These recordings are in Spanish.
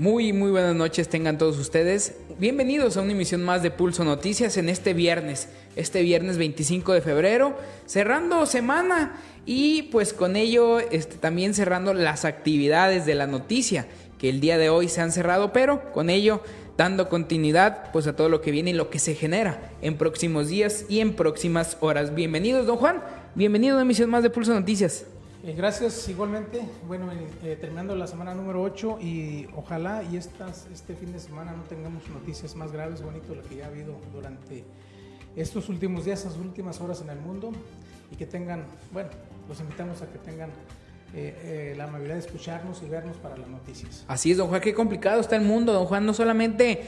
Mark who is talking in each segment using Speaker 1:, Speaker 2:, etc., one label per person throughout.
Speaker 1: Muy, muy buenas noches tengan todos ustedes. Bienvenidos a una emisión más de Pulso Noticias en este viernes, este viernes 25 de febrero, cerrando semana y pues con ello este, también cerrando las actividades de la noticia que el día de hoy se han cerrado, pero con ello dando continuidad pues a todo lo que viene y lo que se genera en próximos días y en próximas horas. Bienvenidos, don Juan. Bienvenido a una emisión más de Pulso Noticias.
Speaker 2: Eh, gracias igualmente. Bueno, eh, terminando la semana número 8 y ojalá y este fin de semana no tengamos noticias más graves, bonito lo que ya ha habido durante estos últimos días, estas últimas horas en el mundo y que tengan, bueno, los invitamos a que tengan eh, la amabilidad de escucharnos y vernos para las noticias.
Speaker 1: Así es, don Juan, qué complicado está el mundo, don Juan. No solamente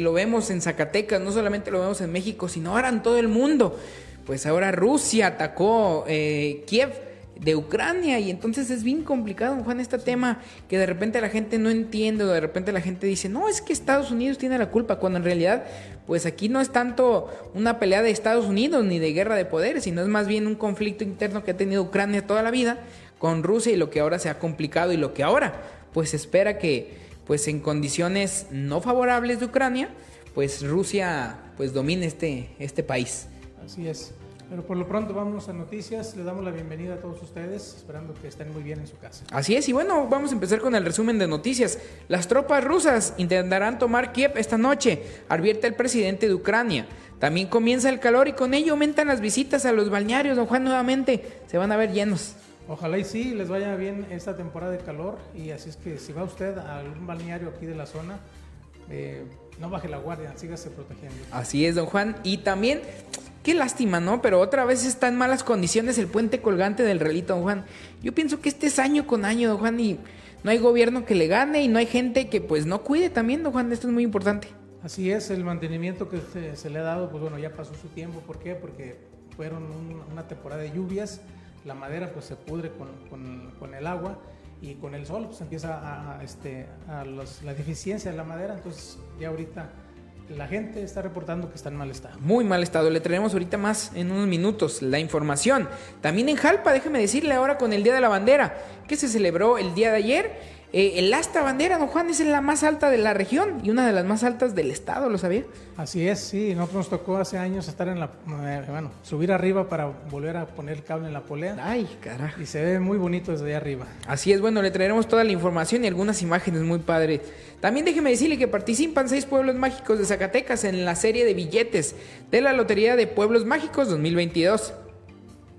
Speaker 1: lo vemos en Zacatecas, no solamente lo vemos en México, sino ahora en todo el mundo. Pues ahora Rusia atacó Kiev de Ucrania y entonces es bien complicado, Juan, este tema que de repente la gente no entiende o de repente la gente dice, no, es que Estados Unidos tiene la culpa, cuando en realidad pues aquí no es tanto una pelea de Estados Unidos ni de guerra de poderes, sino es más bien un conflicto interno que ha tenido Ucrania toda la vida con Rusia y lo que ahora se ha complicado y lo que ahora pues espera que pues en condiciones no favorables de Ucrania, pues Rusia pues domine este, este país.
Speaker 2: Así es. Pero por lo pronto vamos a noticias. Le damos la bienvenida a todos ustedes, esperando que estén muy bien en su casa.
Speaker 1: Así es, y bueno, vamos a empezar con el resumen de noticias. Las tropas rusas intentarán tomar Kiev esta noche, advierte el presidente de Ucrania. También comienza el calor y con ello aumentan las visitas a los balnearios. Don Juan, nuevamente se van a ver llenos.
Speaker 2: Ojalá y sí, les vaya bien esta temporada de calor. Y así es que si va usted a algún balneario aquí de la zona, eh, no baje la guardia, sígase protegiendo.
Speaker 1: Así es, don Juan. Y también Qué lástima, ¿no? Pero otra vez está en malas condiciones el puente colgante del relito, don Juan. Yo pienso que este es año con año, don Juan, y no hay gobierno que le gane y no hay gente que pues no cuide también, don Juan. Esto es muy importante.
Speaker 2: Así es, el mantenimiento que se, le ha dado, pues bueno, ya pasó su tiempo. ¿Por qué? Porque fueron una temporada de lluvias, la madera pues se pudre con, el agua y con el sol pues empieza a, este, a la deficiencia de la madera. Entonces ya ahorita la gente está reportando que está en mal estado.
Speaker 1: Muy mal estado. Le traeremos ahorita más en unos minutos la información. También en Jalpa, déjeme decirle ahora con el Día de la Bandera, que se celebró el día de ayer eh, el asta bandera, don Juan, es la más alta de la región y una de las más altas del estado, ¿lo sabía?
Speaker 2: Así es, sí, nosotros nos tocó hace años estar en la, eh, bueno, subir arriba para volver a poner el cable en la polea.
Speaker 1: Ay, carajo.
Speaker 2: Y se ve muy bonito desde ahí arriba.
Speaker 1: Así es, bueno, le traeremos toda la información y algunas imágenes muy padres. También déjeme decirle que participan seis pueblos mágicos de Zacatecas en la serie de billetes de la Lotería de Pueblos Mágicos 2022.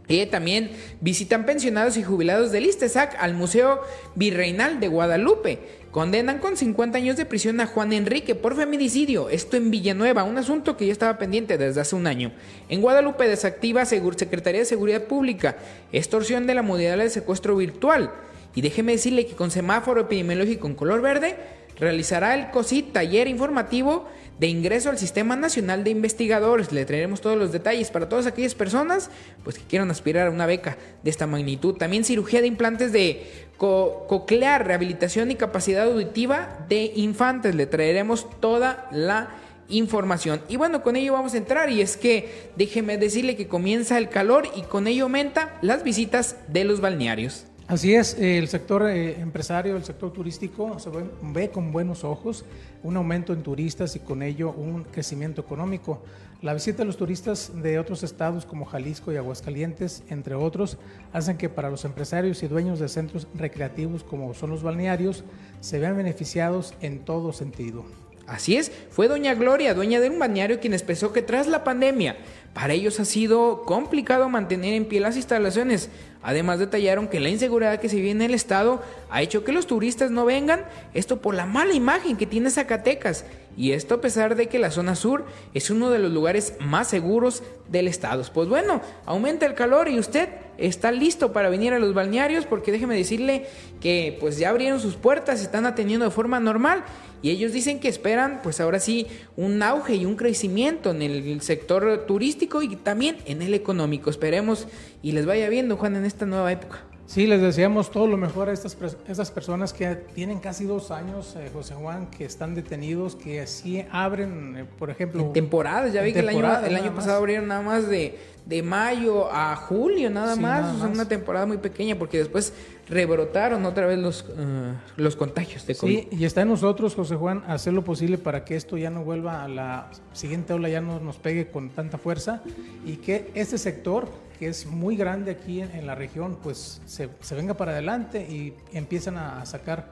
Speaker 1: Y también visitan pensionados y jubilados del ISTESAC al Museo Virreinal de Guadalupe. Condenan con 50 años de prisión a Juan Enrique por feminicidio, esto en Villanueva, un asunto que ya estaba pendiente desde hace un año. En Guadalupe desactiva Secretaría de Seguridad Pública, extorsión de la modalidad de secuestro virtual. Y déjeme decirle que con semáforo epidemiológico en color verde, realizará el COSIT taller informativo de ingreso al Sistema Nacional de Investigadores. Le traeremos todos los detalles para todas aquellas personas pues, que quieran aspirar a una beca de esta magnitud. También cirugía de implantes de coclear, rehabilitación y capacidad auditiva de infantes. Le traeremos toda la información. Y bueno, con ello vamos a entrar y es que déjeme decirle que comienza el calor y con ello aumenta las visitas de los balnearios.
Speaker 2: Así es, el sector eh, empresario, el sector turístico se ve, con buenos ojos un aumento en turistas y con ello un crecimiento económico. La visita de los turistas de otros estados como Jalisco y Aguascalientes, entre otros, hacen que para los empresarios y dueños de centros recreativos como son los balnearios, se vean beneficiados en todo sentido.
Speaker 1: Así es, fue doña Gloria, dueña de un balneario, quien expresó que tras la pandemia, para ellos ha sido complicado mantener en pie las instalaciones, Además detallaron que la inseguridad que se vive en el estado ha hecho que los turistas no vengan, esto por la mala imagen que tiene Zacatecas, y esto a pesar de que la zona sur es uno de los lugares más seguros del estado. Pues bueno, aumenta el calor y usted está listo para venir a los balnearios porque déjeme decirle que pues ya abrieron sus puertas, se están atendiendo de forma normal y ellos dicen que esperan pues ahora sí un auge y un crecimiento en el sector turístico y también en el económico. Esperemos y les vaya viendo Juan en esta nueva época.
Speaker 2: Sí, les deseamos todo lo mejor a estas, estas personas que tienen casi dos años, eh, José Juan, que están detenidos, que así abren, eh, por ejemplo...
Speaker 1: En temporadas, ya vi que el año, el año pasado abrieron nada más de de mayo a julio nada más, una temporada muy pequeña porque después rebrotaron otra vez los, eh, los contagios de COVID.
Speaker 2: Sí, y está en nosotros, José Juan, hacer lo posible para que esto ya no vuelva a la siguiente ola, ya no nos pegue con tanta fuerza y que este sector, que es muy grande aquí en, la región, pues se, se, venga para adelante y empiezan a sacar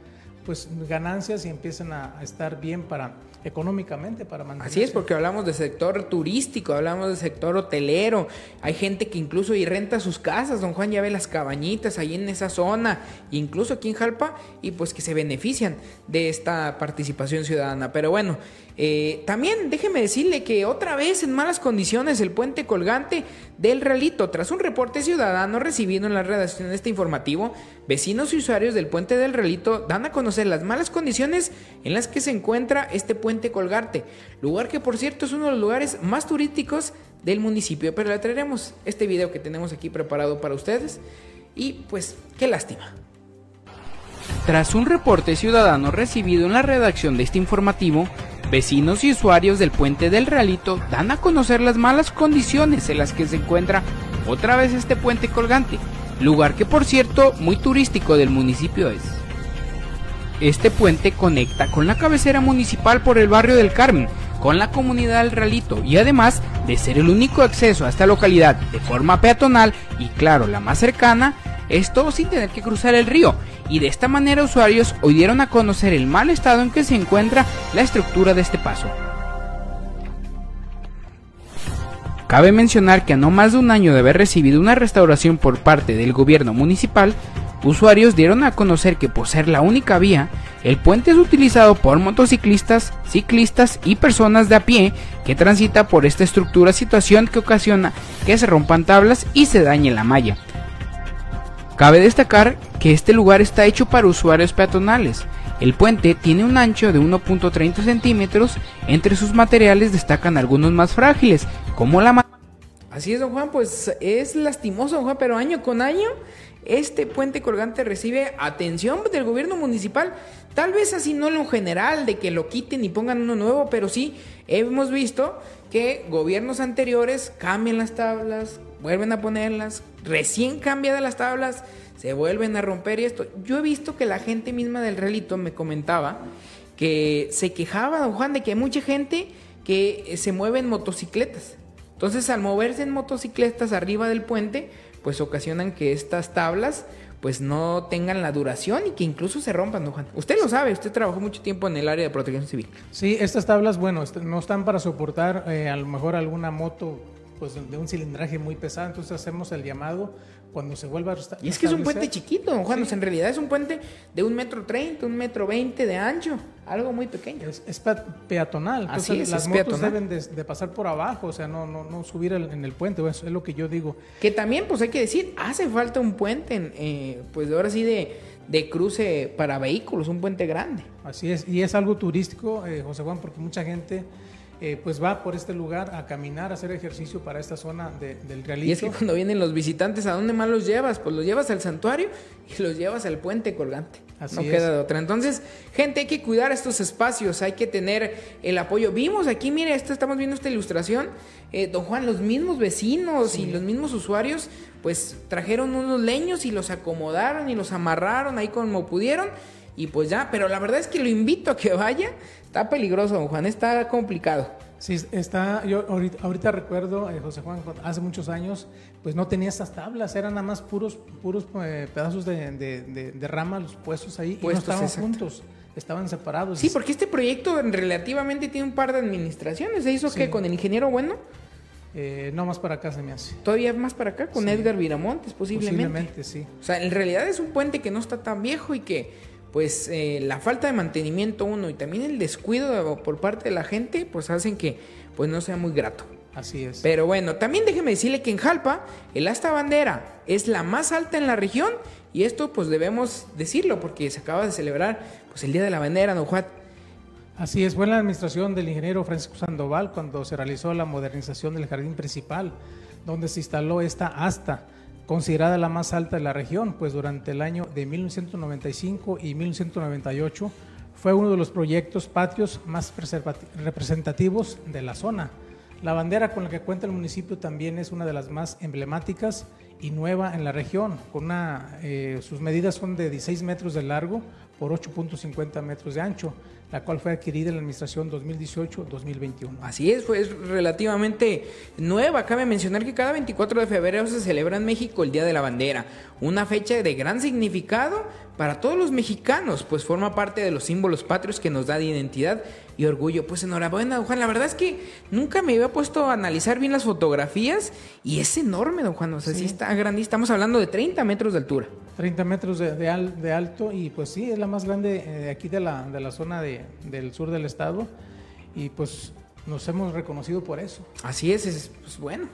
Speaker 2: pues ganancias y empiezan a estar bien para económicamente para mantenerse.
Speaker 1: Así es, porque hablamos de sector turístico, hablamos de sector hotelero, hay gente que incluso y renta sus casas, don Juan ya ve las cabañitas ahí en esa zona, incluso aquí en Jalpa, y pues que se benefician de esta participación ciudadana. Pero bueno, eh, también déjeme decirle que otra vez en malas condiciones el puente colgante del Realito. Tras un reporte ciudadano recibido en la redacción de este informativo, vecinos y usuarios del puente del Realito dan a conocer las malas condiciones en las que se encuentra este puente colgante, lugar que por cierto es uno de los lugares más turísticos del municipio. Pero le traeremos este video que tenemos aquí preparado para ustedes y pues qué lástima. Tras un reporte ciudadano recibido en la redacción de este informativo, Vecinos y usuarios del puente del Realito dan a conocer las malas condiciones en las que se encuentra otra vez este puente colgante, lugar que por cierto muy turístico del municipio es. Este puente conecta con la cabecera municipal por el barrio del Carmen, con la comunidad del Realito y además de ser el único acceso a esta localidad de forma peatonal y claro la más cercana, esto sin tener que cruzar el río y de esta manera usuarios hoy dieron a conocer el mal estado en que se encuentra la estructura de este paso. Cabe mencionar que a no más de un año de haber recibido una restauración por parte del gobierno municipal, usuarios dieron a conocer que por ser la única vía, el puente es utilizado por motociclistas, ciclistas y personas de a pie que transita por esta estructura, situación que ocasiona que se rompan tablas y se dañe la malla. Cabe destacar que este lugar está hecho para usuarios peatonales. El puente tiene un ancho de 1.30 centímetros, entre sus materiales destacan algunos más frágiles, como la... Así es, don Juan, pues es lastimoso, don Juan, pero año con año este puente colgante recibe atención del gobierno municipal. Tal vez así no lo general, de que lo quiten y pongan uno nuevo, pero sí hemos visto que gobiernos anteriores cambian las tablas, vuelven a ponerlas, recién cambiadas las tablas, se vuelven a romper y esto. Yo he visto que la gente misma del relito me comentaba que se quejaba, don Juan, de que hay mucha gente que se mueve en motocicletas. Entonces, al moverse en motocicletas arriba del puente, pues ocasionan que estas tablas pues no tengan la duración y que incluso se rompan, don Juan. Usted lo sabe, usted trabajó mucho tiempo en el área de protección civil.
Speaker 2: Sí, estas tablas, bueno, no están para soportar eh, a lo mejor alguna moto pues de un cilindraje muy pesado, entonces hacemos el llamado cuando se vuelva a
Speaker 1: Y es que es un puente chiquito, Juan, en realidad es un puente de un metro treinta, un metro veinte de ancho, algo muy pequeño.
Speaker 2: Es, peatonal, entonces las motos deben de, pasar por abajo, o sea, no, no, no subir en el puente, eso es lo que yo digo.
Speaker 1: Que también, pues hay que decir, hace falta un puente, eh, pues ahora sí de, de cruce para vehículos, un puente grande.
Speaker 2: Así es, y es algo turístico, eh, José Juan, porque mucha gente eh, pues va por este lugar a caminar, a hacer ejercicio para esta zona del Realito.
Speaker 1: Y es que cuando vienen los visitantes, ¿a dónde más los llevas? Pues los llevas al santuario y los llevas al puente colgante. Así no queda de otra. Entonces, gente, hay que cuidar estos espacios, hay que tener el apoyo. Vimos aquí, mire, esto, estamos viendo esta ilustración. Eh, don Juan, los mismos vecinos y los mismos usuarios, pues trajeron unos leños y los acomodaron y los amarraron ahí como pudieron y pues ya, pero la verdad es que lo invito a que vaya. Está peligroso, don Juan, está complicado.
Speaker 2: Sí, está, yo ahorita, recuerdo, eh, José Juan, hace muchos años, pues no tenía estas tablas, eran nada más puros, puros eh, pedazos de, de, rama los puestos ahí y no estaban juntos, estaban separados.
Speaker 1: Sí, porque este proyecto relativamente tiene un par de administraciones, se hizo que con el ingeniero bueno.
Speaker 2: Eh, no más para acá se me hace.
Speaker 1: Todavía más para acá, con Edgar Viramontes posiblemente.
Speaker 2: Posiblemente, sí.
Speaker 1: O sea, en realidad es un puente que no está tan viejo y que pues eh, la falta de mantenimiento uno y también el descuido por parte de la gente pues hacen que pues no sea muy grato.
Speaker 2: Así es.
Speaker 1: Pero bueno, también déjeme decirle que en Jalpa el asta bandera es la más alta en la región y esto pues debemos decirlo porque se acaba de celebrar pues el Día de la Bandera, ¿no, Juan?
Speaker 2: Así es, fue en la administración del ingeniero Francisco Sandoval cuando se realizó la modernización del jardín principal, donde se instaló esta asta considerada la más alta de la región, pues durante el año de 1995 y 1998 fue uno de los proyectos patios más representativos de la zona. La bandera con la que cuenta el municipio también es una de las más emblemáticas y nueva en la región. Con una, eh, sus medidas son de 16 metros de largo por 8.50 metros de ancho, la cual fue adquirida en la administración 2018-2021.
Speaker 1: Así es, fue relativamente nueva. Cabe mencionar que cada 24 de febrero se celebra en México el Día de la Bandera, una fecha de gran significado para todos los mexicanos, pues forma parte de los símbolos patrios que nos da de identidad y orgullo. Pues enhorabuena, don Juan. La verdad es que nunca me había puesto a analizar bien las fotografías y es enorme, don Juan. O sea, sí, está grande. Estamos hablando de 30 metros de altura.
Speaker 2: 30 metros de, de, alto y pues sí, es la más grande de aquí de la, de la zona de, del sur del estado y pues nos hemos reconocido por eso.
Speaker 1: Así es, es pues bueno,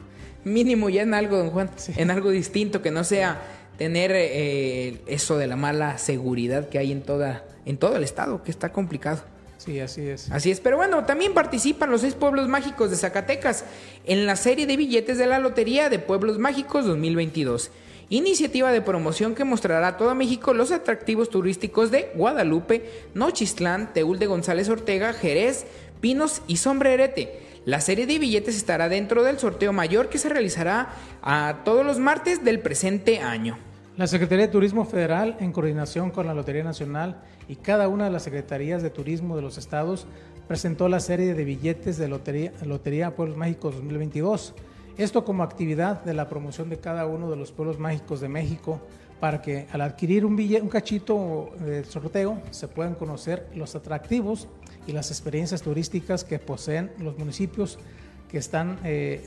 Speaker 1: mínimo ya en algo, don Juan, en algo distinto que no sea tener eh, eso de la mala seguridad que hay en toda en todo el estado, que está complicado.
Speaker 2: Sí, así es.
Speaker 1: Así es, pero bueno, también participan los seis pueblos mágicos de Zacatecas en la serie de billetes de la Lotería de Pueblos Mágicos 2022 iniciativa de promoción que mostrará a todo México los atractivos turísticos de Guadalupe, Nochistlán, Teúl de González Ortega, Jerez, Pinos y Sombrerete. La serie de billetes estará dentro del sorteo mayor que se realizará a todos los martes del presente año.
Speaker 2: La Secretaría de Turismo Federal, en coordinación con la Lotería Nacional y cada una de las secretarías de turismo de los estados, presentó la serie de billetes de Lotería, Lotería Pueblos Mágicos 2022 esto como actividad de la promoción de cada uno de los pueblos mágicos de México para que al adquirir un, billete, un cachito de sorteo se puedan conocer los atractivos y las experiencias turísticas que poseen los municipios que están eh,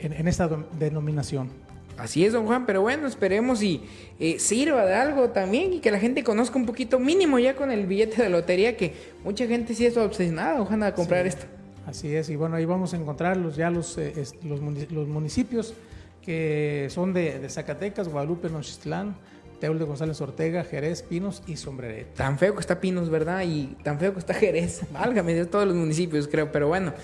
Speaker 2: en, esta denominación.
Speaker 1: Así es, don Juan, pero bueno, esperemos y eh, sirva de algo también y que la gente conozca un poquito mínimo ya con el billete de lotería, que mucha gente sí es obsesionada, don Juan, a comprar esto.
Speaker 2: Así es, y bueno, ahí vamos a encontrar los, ya los, eh, los, municipios que son de, Zacatecas, Guadalupe, Nochistlán, Teúl de González Ortega, Jerez, Pinos y Sombrerete.
Speaker 1: Tan feo que está Pinos, ¿verdad? Y tan feo que está Jerez. Válgame de todos los municipios, creo. Pero bueno,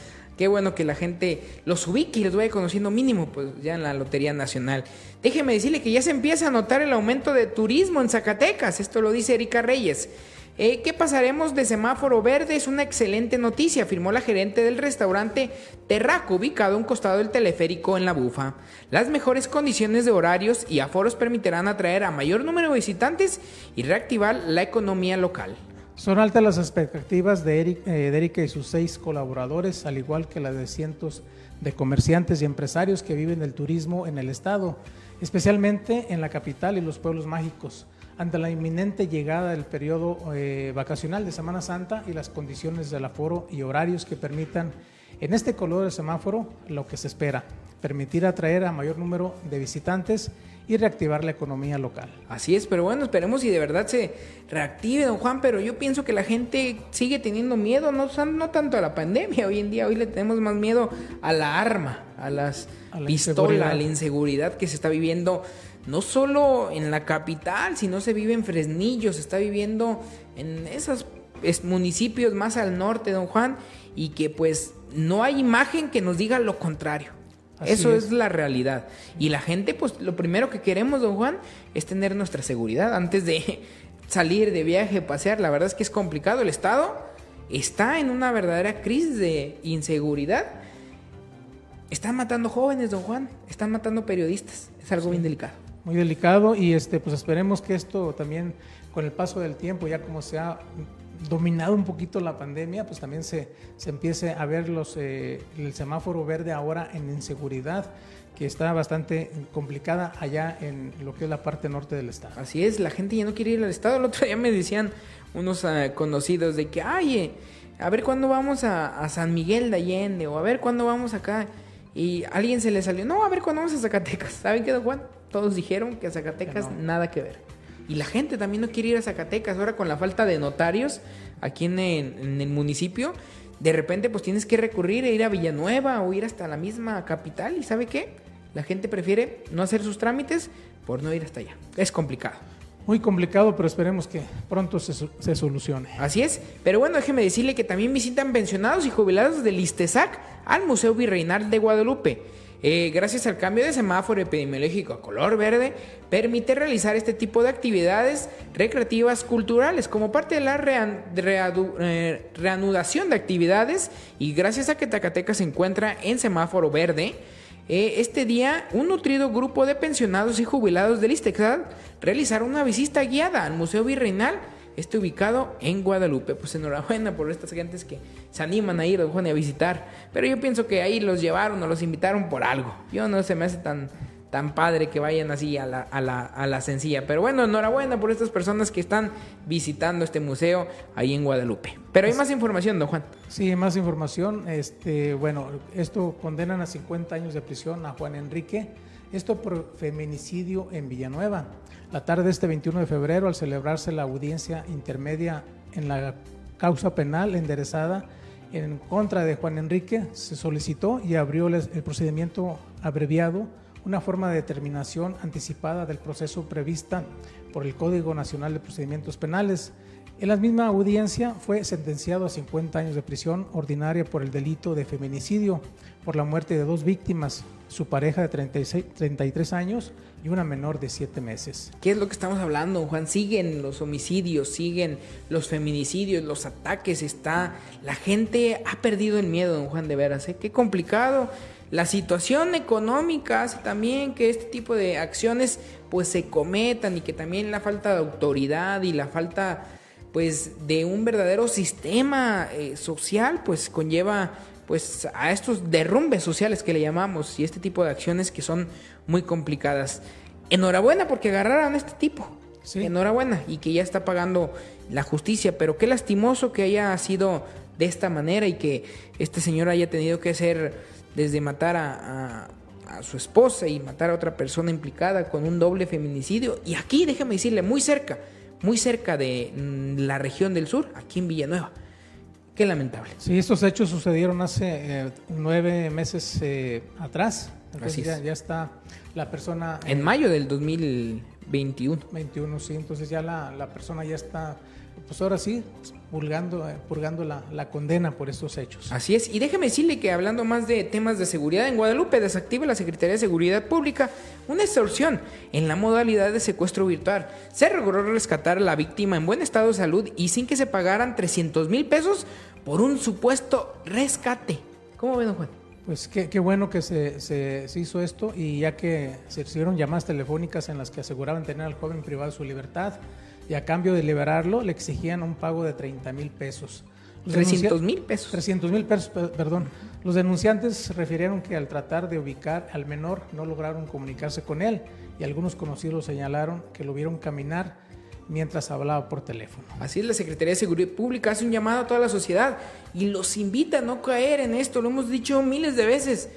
Speaker 1: qué bueno que la gente los ubique y los vaya conociendo mínimo, pues ya en la Lotería Nacional. Déjeme decirle que ya se empieza a notar el aumento de turismo en Zacatecas. Esto lo dice Erika Reyes. Eh, ¿Qué pasaremos de semáforo verde? Es una excelente noticia, afirmó la gerente del restaurante Terraco, ubicado a un costado del teleférico en La Bufa. Las mejores condiciones de horarios y aforos permitirán atraer a mayor número de visitantes y reactivar la economía local.
Speaker 2: Son altas las expectativas de, eh, de Erika y sus seis colaboradores, al igual que las de cientos de comerciantes y empresarios que viven del turismo en el estado, especialmente en la capital y los pueblos mágicos. Ante la inminente llegada del periodo eh, vacacional de Semana Santa y las condiciones del aforo y horarios que permitan en este color de semáforo lo que se espera, permitir atraer a mayor número de visitantes y reactivar la economía local.
Speaker 1: Así es, pero bueno, esperemos si de verdad se reactive, don Juan, pero yo pienso que la gente sigue teniendo miedo, no, no tanto a la pandemia, hoy en día hoy le tenemos más miedo a la arma, a las pistolas, a la inseguridad que se está viviendo no solo en la capital, sino se vive en Fresnillo, se está viviendo en esos municipios más al norte, don Juan, y que pues no hay imagen que nos diga lo contrario. Eso es. la realidad. Y la gente, pues lo primero que queremos, don Juan, es tener nuestra seguridad antes de salir de viaje, pasear. La verdad es que es complicado. El Estado está en una verdadera crisis de inseguridad. Están matando jóvenes, don Juan. Están matando periodistas. Es algo bien delicado
Speaker 2: muy delicado y este pues esperemos que esto también con el paso del tiempo ya como se ha dominado un poquito la pandemia pues también se, se empiece a ver los eh, el semáforo verde ahora en inseguridad que está bastante complicada allá en lo que es la parte norte del estado.
Speaker 1: Así es, la gente ya no quiere ir al estado. El otro día me decían unos ah, conocidos de que, ay, eh, a ver cuándo vamos a, a San Miguel de Allende o a ver cuándo vamos acá. Y alguien se le salió, no, a ver cuándo vamos a Zacatecas. ¿Saben qué, Juan? Todos dijeron que a Zacatecas nada que ver. Y la gente también no quiere ir a Zacatecas. Ahora con la falta de notarios aquí en, el municipio, de repente pues tienes que recurrir e ir a Villanueva o ir hasta la misma capital. ¿Y sabe qué? La gente prefiere no hacer sus trámites por no ir hasta allá. Es complicado.
Speaker 2: Muy complicado, pero esperemos que pronto se, se, solucione.
Speaker 1: Así es. Pero bueno, déjeme decirle que también visitan pensionados y jubilados del ISTESAC al Museo Virreinal de Guadalupe. Eh, gracias al cambio de semáforo epidemiológico a color verde, permite realizar este tipo de actividades recreativas culturales como parte de la eh, reanudación de actividades y gracias a que Zacatecas se encuentra en semáforo verde, eh, este día un nutrido grupo de pensionados y jubilados del ISTEXAD realizaron una visita guiada al Museo Virreinal esté ubicado en Guadalupe. Pues enhorabuena por estas gentes que se animan a ir, don Juan, a visitar. Pero yo pienso que ahí los llevaron o los invitaron por algo. Yo no se me hace tan, tan padre que vayan así a la, a, la, a la sencilla. Pero bueno, enhorabuena por estas personas que están visitando este museo ahí en Guadalupe. Pero hay más información, don Juan.
Speaker 2: Sí, más información. Este, bueno, esto condenan a 50 años de prisión a Juan Enrique. Esto por feminicidio en Villanueva. La tarde de este 21 de febrero, al celebrarse la audiencia intermedia en la causa penal enderezada en contra de Juan Enrique, se solicitó y abrió el procedimiento abreviado, una forma de determinación anticipada del proceso prevista por el Código Nacional de Procedimientos Penales. En la misma audiencia fue sentenciado a 50 años de prisión ordinaria por el delito de feminicidio, por la muerte de dos víctimas, su pareja de 36, 33 años y una menor de 7 meses.
Speaker 1: ¿Qué es lo que estamos hablando, Juan? Siguen los homicidios, siguen los feminicidios, los ataques, está... La gente ha perdido el miedo, don Juan, de veras, ¿eh? Qué complicado. La situación económica hace también que este tipo de acciones pues se cometan y que también la falta de autoridad y la falta pues de un verdadero sistema eh, social pues conlleva pues a estos derrumbes sociales que le llamamos y este tipo de acciones que son muy complicadas. Enhorabuena porque agarraron a este tipo. Enhorabuena y que ya está pagando la justicia, pero qué lastimoso que haya sido de esta manera y que este señor haya tenido que hacer desde matar a, a su esposa y matar a otra persona implicada con un doble feminicidio. Y aquí, déjame decirle, muy cerca, muy cerca de mm, la región del sur, aquí en Villanueva. Qué lamentable.
Speaker 2: Sí, estos hechos sucedieron hace eh, nueve meses eh, atrás. Entonces ya, ya, está la persona...
Speaker 1: En mayo del 2021.
Speaker 2: 21, sí. Entonces ya la, la persona ya está, pues ahora sí, purgando, eh, purgando la, la, condena por estos hechos.
Speaker 1: Así es. Y déjeme decirle que hablando más de temas de seguridad, en Guadalupe desactiva la Secretaría de Seguridad Pública una extorsión en la modalidad de secuestro virtual. Se logró rescatar a la víctima en buen estado de salud y sin que se pagaran 300 mil pesos por un supuesto rescate. ¿Cómo ven, Juan?
Speaker 2: Pues qué, qué bueno que se, se, se, hizo esto y ya que se recibieron llamadas telefónicas en las que aseguraban tener al joven privado su libertad y a cambio de liberarlo le exigían un pago de 30 mil pesos.
Speaker 1: 300 mil pesos.
Speaker 2: 300 mil pesos, perdón. Los denunciantes refirieron que al tratar de ubicar al menor no lograron comunicarse con él y algunos conocidos señalaron que lo vieron caminar mientras hablaba por teléfono.
Speaker 1: Así es, la Secretaría de Seguridad Pública hace un llamado a toda la sociedad y los invita a no caer en esto, lo hemos dicho miles de veces.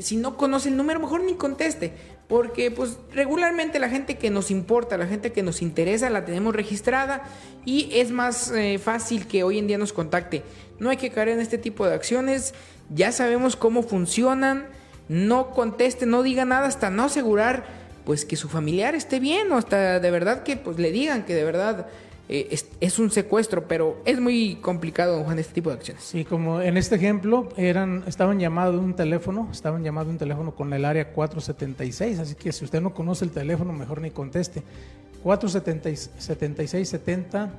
Speaker 1: Si no conoce el número, mejor ni conteste, porque pues regularmente la gente que nos importa, la gente que nos interesa, la tenemos registrada y es más eh, fácil que hoy en día nos contacte. No hay que caer en este tipo de acciones, ya sabemos cómo funcionan, no conteste, no diga nada hasta no asegurar pues que su familiar esté bien o hasta de verdad que pues le digan que de verdad eh, es, es, un secuestro, pero es muy complicado, Juan, este tipo de acciones.
Speaker 2: Sí, como en este ejemplo, eran, estaban llamados un teléfono, estaban llamando un teléfono con el área 476, así que si usted no conoce el teléfono, mejor ni conteste. 476 70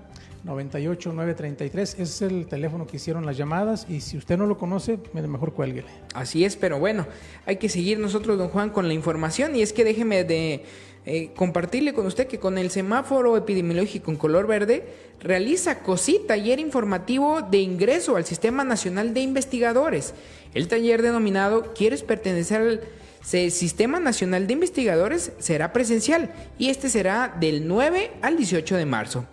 Speaker 2: 98 933. Ese es el teléfono que hicieron las llamadas y si usted no lo conoce, mejor cuélguele.
Speaker 1: Así es, pero bueno, hay que seguir nosotros, don Juan, con la información y es que déjeme de eh, compartirle con usted que con el semáforo epidemiológico en color verde realiza COSIT, taller informativo de ingreso al Sistema Nacional de Investigadores. El taller denominado ¿Quieres pertenecer al Sistema Nacional de Investigadores? será presencial y este será del 9 al 18 de marzo.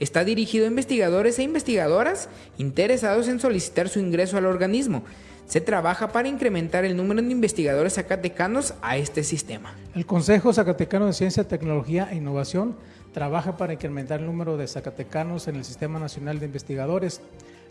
Speaker 1: Está dirigido a investigadores e investigadoras interesados en solicitar su ingreso al organismo. Se trabaja para incrementar el número de investigadores zacatecanos a este sistema.
Speaker 2: El Consejo Zacatecano de Ciencia, Tecnología e Innovación trabaja para incrementar el número de zacatecanos en el Sistema Nacional de Investigadores,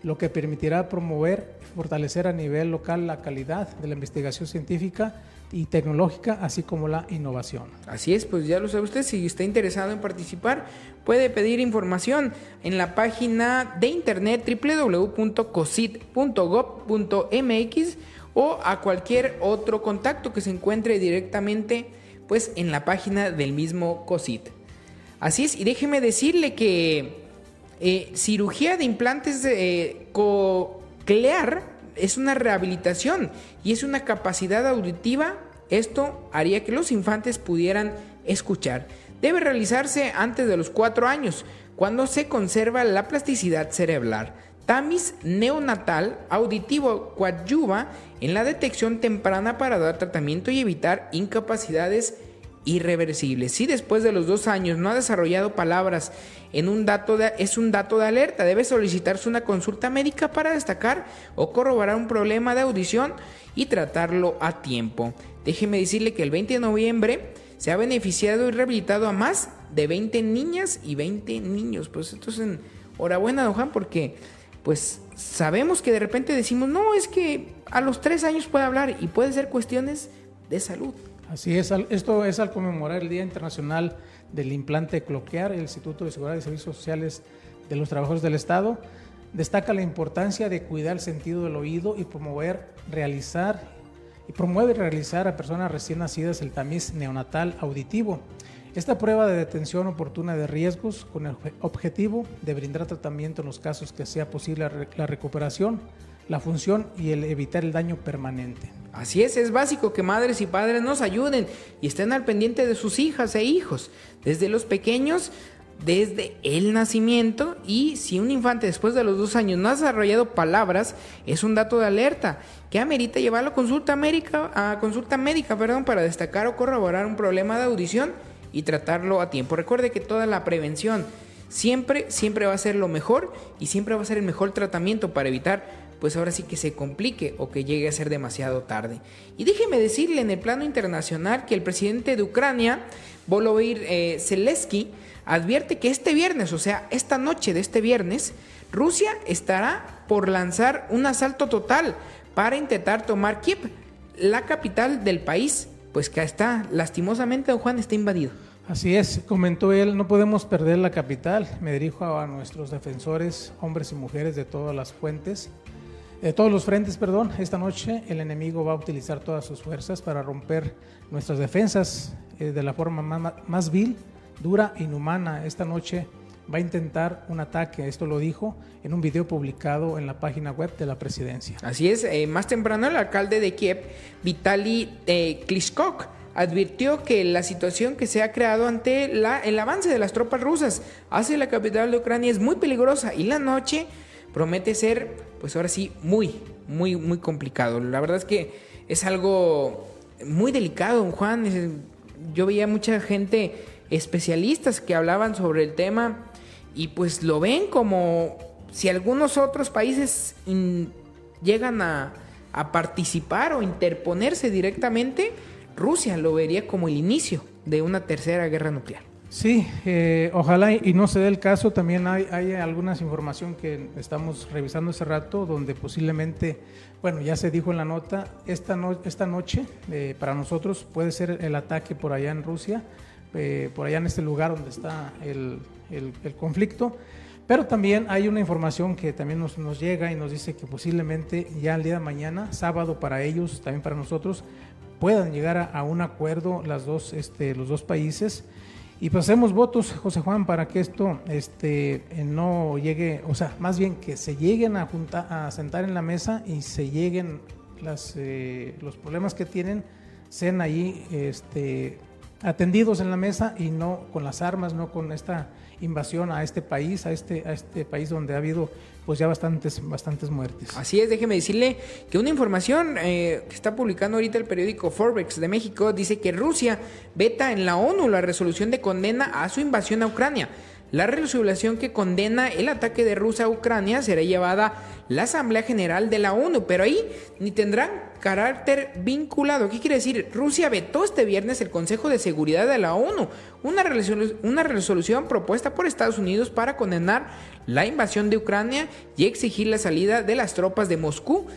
Speaker 2: lo que permitirá promover y fortalecer a nivel local la calidad de la investigación científica y tecnológica, así como la innovación.
Speaker 1: Así es, pues ya lo sabe usted, si está interesado en participar, puede pedir información en la página de internet www.cosit.gov.mx o a cualquier otro contacto que se encuentre directamente pues en la página del mismo COSIT. Así es, y déjeme decirle que eh, cirugía de implantes eh, coclear es una rehabilitación y es una capacidad auditiva. Esto haría que los infantes pudieran escuchar. Debe realizarse antes de los cuatro años, cuando se conserva la plasticidad cerebral. Tamis neonatal auditivo coadyuva en la detección temprana para dar tratamiento y evitar incapacidades irreversibles. Si después de los dos años no ha desarrollado palabras en un dato es un dato de alerta, debe solicitarse una consulta médica para destacar o corroborar un problema de audición y tratarlo a tiempo. Déjeme decirle que el 20 de noviembre se ha beneficiado y rehabilitado a más de 20 niñas y 20 niños. Pues entonces, enhorabuena, don Juan, porque pues sabemos que de repente decimos, no, es que a los tres años puede hablar y puede ser cuestiones de salud.
Speaker 2: Así es, esto es al conmemorar el Día Internacional del Implante Cloquear, el Instituto de Seguridad y Servicios Sociales de los Trabajadores del Estado destaca la importancia de cuidar el sentido del oído y promover, realizar y promueve realizar a personas recién nacidas el tamiz neonatal auditivo. Esta prueba de detención oportuna de riesgos con el objetivo de brindar tratamiento en los casos que sea posible la recuperación, la función y el evitar el daño permanente.
Speaker 1: Así es, es básico que madres y padres nos ayuden y estén al pendiente de sus hijas e hijos, desde los pequeños, desde el nacimiento y si un infante después de los dos años no ha desarrollado palabras, es un dato de alerta que amerita llevarlo a consulta médica, a consulta médica perdón, para destacar o corroborar un problema de audición y tratarlo a tiempo. Recuerde que toda la prevención siempre, siempre va a ser lo mejor y siempre va a ser el mejor tratamiento para evitar pues ahora sí que se complique o que llegue a ser demasiado tarde. Y déjeme decirle en el plano internacional que el presidente de Ucrania, Volodymyr eh, Zelensky, advierte que este viernes, o sea, esta noche de este viernes, Rusia estará por lanzar un asalto total para intentar tomar Kiev, la capital del país, pues que está, lastimosamente, don Juan, está invadido.
Speaker 2: Así es, comentó él, no podemos perder la capital. Me dirijo a nuestros defensores, hombres y mujeres de todas las fuentes, de todos los frentes, perdón. Esta noche el enemigo va a utilizar todas sus fuerzas para romper nuestras defensas eh, de la forma más, vil, dura e inhumana. Esta noche va a intentar un ataque, esto lo dijo en un video publicado en la página web de la presidencia.
Speaker 1: Así es, eh, más temprano el alcalde de Kiev, Vitaly eh, Klitschko, advirtió que la situación que se ha creado ante la, el avance de las tropas rusas hacia la capital de Ucrania es muy peligrosa y la noche promete ser, pues ahora sí, muy, muy, muy complicado. La verdad es que es algo muy delicado, Juan. Yo veía mucha gente, especialistas que hablaban sobre el tema y pues lo ven como si algunos otros países llegan a, a participar o interponerse directamente, Rusia lo vería como el inicio de una tercera guerra nuclear.
Speaker 2: Sí, eh, ojalá y no se dé el caso. También hay, hay algunas información que estamos revisando hace rato donde posiblemente, bueno, ya se dijo en la nota, esta, esta noche eh, para nosotros puede ser el ataque por allá en Rusia, eh, por allá en este lugar donde está el, el, conflicto. Pero también hay una información que también nos, nos, llega y nos dice que posiblemente ya el día de mañana, sábado para ellos, también para nosotros, puedan llegar a, a un acuerdo las dos, este, los dos países y pues hacemos votos, José Juan, para que esto este, eh, no llegue, o sea, más bien que se lleguen a, juntar, a sentar en la mesa y se lleguen las, eh, los problemas que tienen, sean ahí este, atendidos en la mesa y no con las armas, no con esta invasión a este país, a este, a este país donde ha habido pues ya bastantes, bastantes muertes.
Speaker 1: Así es, déjeme decirle que una información eh, que está publicando ahorita el periódico Forbes de México dice que Rusia veta en la ONU la resolución de condena a su invasión a Ucrania. La resolución que condena el ataque de Rusia a Ucrania será llevada la Asamblea General de la ONU, pero ahí ni tendrán carácter vinculado. ¿Qué quiere decir? Rusia vetó este viernes el Consejo de Seguridad de la ONU, una, una resolución propuesta por Estados Unidos para condenar la invasión de Ucrania y exigir la salida de las tropas de Moscú,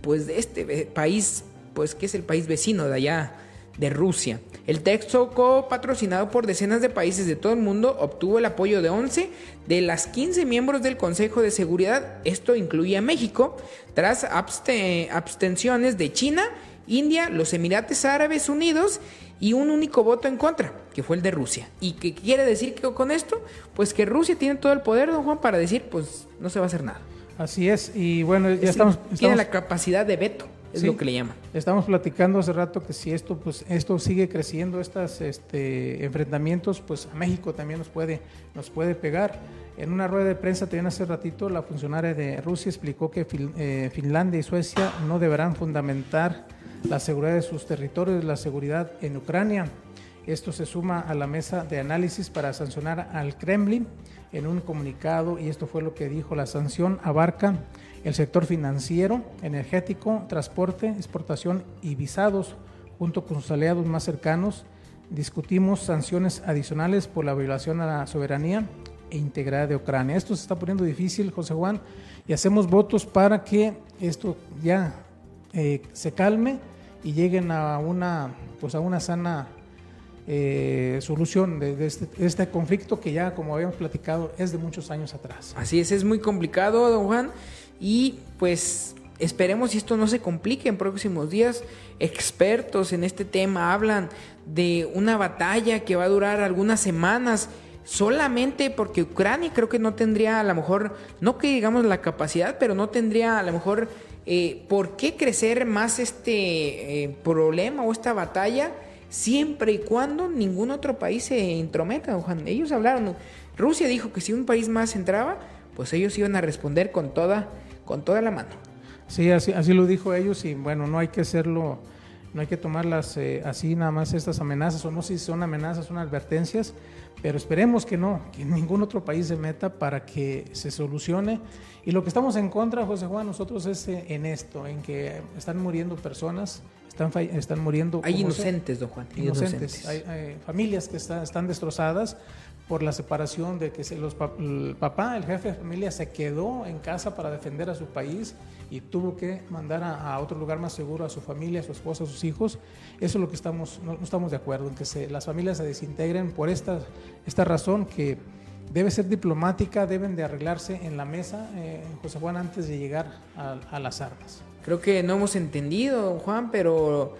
Speaker 1: pues de este país, pues que es el país vecino de allá de Rusia. El texto, patrocinado por decenas de países de todo el mundo, obtuvo el apoyo de 11 de las 15 miembros del Consejo de Seguridad. Esto incluye a México, tras abstenciones de China, India, los Emiratos Árabes Unidos y un único voto en contra, que fue el de Rusia. ¿Y qué quiere decir que con esto? Pues que Rusia tiene todo el poder, don Juan, para decir, pues no se va a hacer nada.
Speaker 2: Así es, y bueno, ya estamos,
Speaker 1: Tiene la capacidad de veto, es lo que le llaman.
Speaker 2: Estamos platicando hace rato que si esto, pues, esto sigue creciendo, estos este, enfrentamientos, pues a México también nos puede, nos puede pegar. En una rueda de prensa también hace ratito, la funcionaria de Rusia explicó que eh, Finlandia y Suecia no deberán fundamentar la seguridad de sus territorios, la seguridad en Ucrania. Esto se suma a la mesa de análisis para sancionar al Kremlin en un comunicado y esto fue lo que dijo la sanción abarca el sector financiero, energético, transporte, exportación y visados junto con sus aliados más cercanos. Discutimos sanciones adicionales por la violación a la soberanía e integridad de Ucrania. Esto se está poniendo difícil, José Juan, y hacemos votos para que esto ya eh, se calme y lleguen a una, pues a una sana eh, solución de, este, de, este, conflicto que ya, como habíamos platicado, es de muchos años atrás.
Speaker 1: Así es, es muy complicado, don Juan, y pues esperemos si esto no se complique en próximos días. Expertos en este tema hablan de una batalla que va a durar algunas semanas solamente porque Ucrania creo que no tendría a lo mejor, no que digamos la capacidad, pero no tendría a lo mejor eh, ¿por qué crecer más este eh, problema o esta batalla siempre y cuando ningún otro país se intrometa? Juan? Ellos hablaron, Rusia dijo que si un país más entraba, pues ellos iban a responder con toda, con toda la mano.
Speaker 2: Sí, así, así lo dijo ellos y bueno, no hay que hacerlo, no hay que tomarlas eh, así nada más estas amenazas, o no si son amenazas, son advertencias, pero esperemos que no, que ningún otro país se meta para que se solucione y lo que estamos en contra, José Juan, nosotros es eh, en esto, en que están muriendo personas, están, están muriendo...
Speaker 1: Hay inocentes, don Juan.
Speaker 2: Inocentes. Hay, familias que están destrozadas por la separación de que los, el papá, el jefe de familia, se quedó en casa para defender a su país y tuvo que mandar a, otro lugar más seguro a su familia, a su esposa, a sus hijos. Eso es lo que estamos, no, estamos de acuerdo, en que se, las familias se desintegren por esta, esta razón que debe ser diplomática, deben de arreglarse en la mesa, eh, José Juan, antes de llegar a, las armas.
Speaker 1: Creo que no hemos entendido, Juan, pero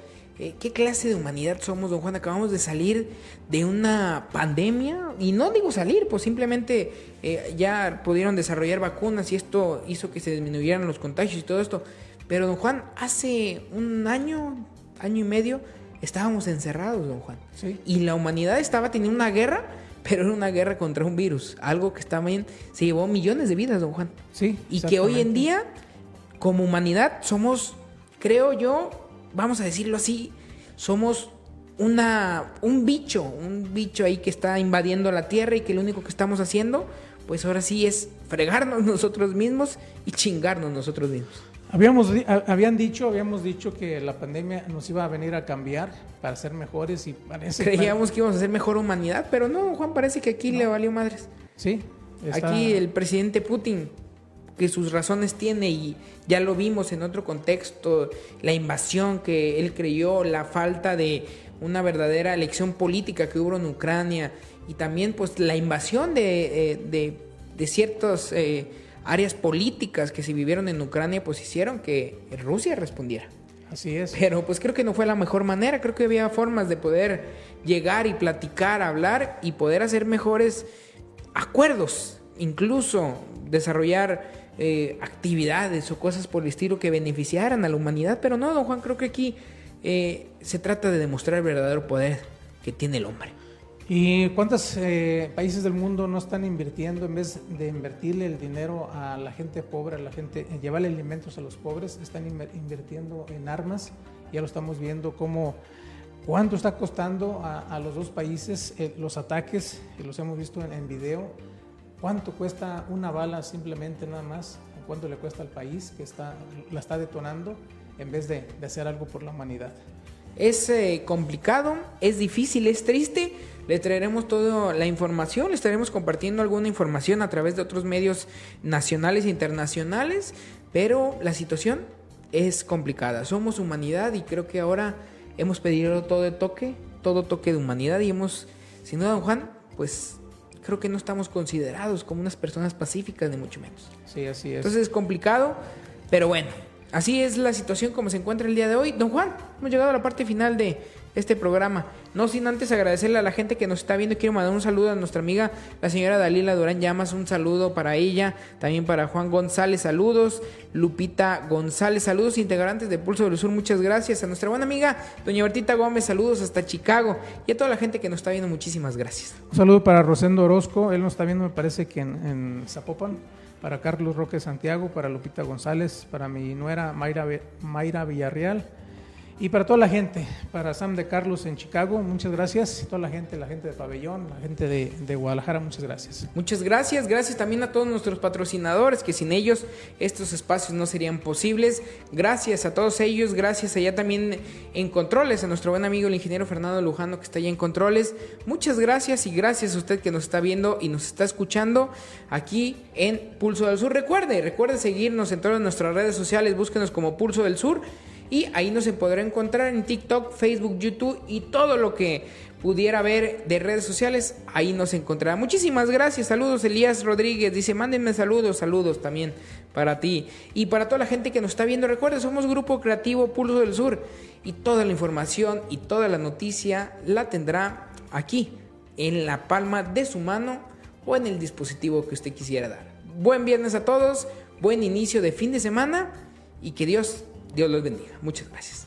Speaker 1: ¿qué clase de humanidad somos, don Juan? Acabamos de salir de una pandemia, y no digo salir, pues simplemente eh, ya pudieron desarrollar vacunas y esto hizo que se disminuyeran los contagios y todo esto. Pero, don Juan, hace un año, año y medio, estábamos encerrados, don Juan.
Speaker 2: Sí.
Speaker 1: Y la humanidad estaba teniendo una guerra pero era una guerra contra un virus, algo que también se llevó millones de vidas, don Juan.
Speaker 2: Sí.
Speaker 1: Y que hoy en día, como humanidad, somos, creo yo, vamos a decirlo así, somos una, un bicho, un bicho ahí que está invadiendo la tierra y que lo único que estamos haciendo, pues ahora sí es fregarnos nosotros mismos y chingarnos nosotros mismos.
Speaker 2: Habíamos, habían dicho, habíamos dicho que la pandemia nos iba a venir a cambiar para ser mejores y parece...
Speaker 1: Creíamos que íbamos a ser mejor humanidad, pero no, Juan, parece que aquí le valió madres.
Speaker 2: Sí.
Speaker 1: Aquí el presidente Putin, que sus razones tiene y ya lo vimos en otro contexto, la invasión que él creyó, la falta de una verdadera elección política que hubo en Ucrania y también pues la invasión de, eh, de, ciertos... Eh, áreas políticas que se vivieron en Ucrania pues hicieron que Rusia respondiera.
Speaker 2: Así es.
Speaker 1: Pero pues creo que no fue la mejor manera, creo que había formas de poder llegar y platicar, hablar y poder hacer mejores acuerdos, incluso desarrollar eh, actividades o cosas por el estilo que beneficiaran a la humanidad. Pero no, don Juan, creo que aquí eh, se trata de demostrar el verdadero poder que tiene el hombre.
Speaker 2: ¿Y cuántos eh, países del mundo no están invirtiendo, en vez de invertirle el dinero a la gente pobre, a la gente, en llevarle alimentos a los pobres, están invirtiendo en armas? Ya lo estamos viendo cómo, cuánto está costando a, los dos países eh, los ataques, que los hemos visto en, video, cuánto cuesta una bala simplemente nada más, cuánto le cuesta al país que está, la está detonando, en vez de, hacer algo por la humanidad.
Speaker 1: Es eh, complicado, es difícil, es triste le traeremos toda la información, le estaremos compartiendo alguna información a través de otros medios nacionales e internacionales, pero la situación es complicada. Somos humanidad y creo que ahora hemos pedido todo de toque, todo toque de humanidad y hemos, sin duda, don Juan, pues creo que no estamos considerados como unas personas pacíficas, ni mucho menos.
Speaker 2: Sí, así es.
Speaker 1: Entonces es complicado, pero bueno, así es la situación como se encuentra el día de hoy. Don Juan, hemos llegado a la parte final de este programa. No sin antes agradecerle a la gente que nos está viendo. Quiero mandar un saludo a nuestra amiga, la señora Dalila Durán Llamas. Un saludo para ella. También para Juan González, saludos. Lupita González, saludos. Integrantes de Pulso del Sur, muchas gracias. A nuestra buena amiga, doña Bertita Gómez, saludos hasta Chicago. Y a toda la gente que nos está viendo, muchísimas gracias.
Speaker 2: Un saludo para Rosendo Orozco. Él nos está viendo, me parece que en, en Zapopan. Para Carlos Roque Santiago, para Lupita González, para mi nuera Mayra, Mayra Villarreal y para toda la gente, para Sam de Carlos en Chicago, muchas gracias. Toda la gente, la gente de Pabellón, la gente de, de, Guadalajara, muchas gracias.
Speaker 1: Muchas gracias. Gracias también a todos nuestros patrocinadores, que sin ellos estos espacios no serían posibles. Gracias a todos ellos. Gracias allá también en Controles, a nuestro buen amigo el ingeniero Fernando Lujano, que está allá en Controles. Muchas gracias y gracias a usted que nos está viendo y nos está escuchando aquí en Pulso del Sur. Recuerde, recuerde seguirnos en todas nuestras redes sociales. Búsquenos como Pulso del Sur y ahí nos se podrá encontrar en TikTok, Facebook, YouTube y todo lo que pudiera ver de redes sociales, ahí nos encontrará. Muchísimas gracias, saludos Elías Rodríguez, dice mándenme saludos, saludos también para ti y para toda la gente que nos está viendo. Recuerda, somos Grupo Creativo Pulso del Sur y toda la información y toda la noticia la tendrá aquí, en la palma de su mano o en el dispositivo que usted quisiera dar. Buen viernes a todos, buen inicio de fin de semana y que Dios Dios los bendiga. Muchas gracias.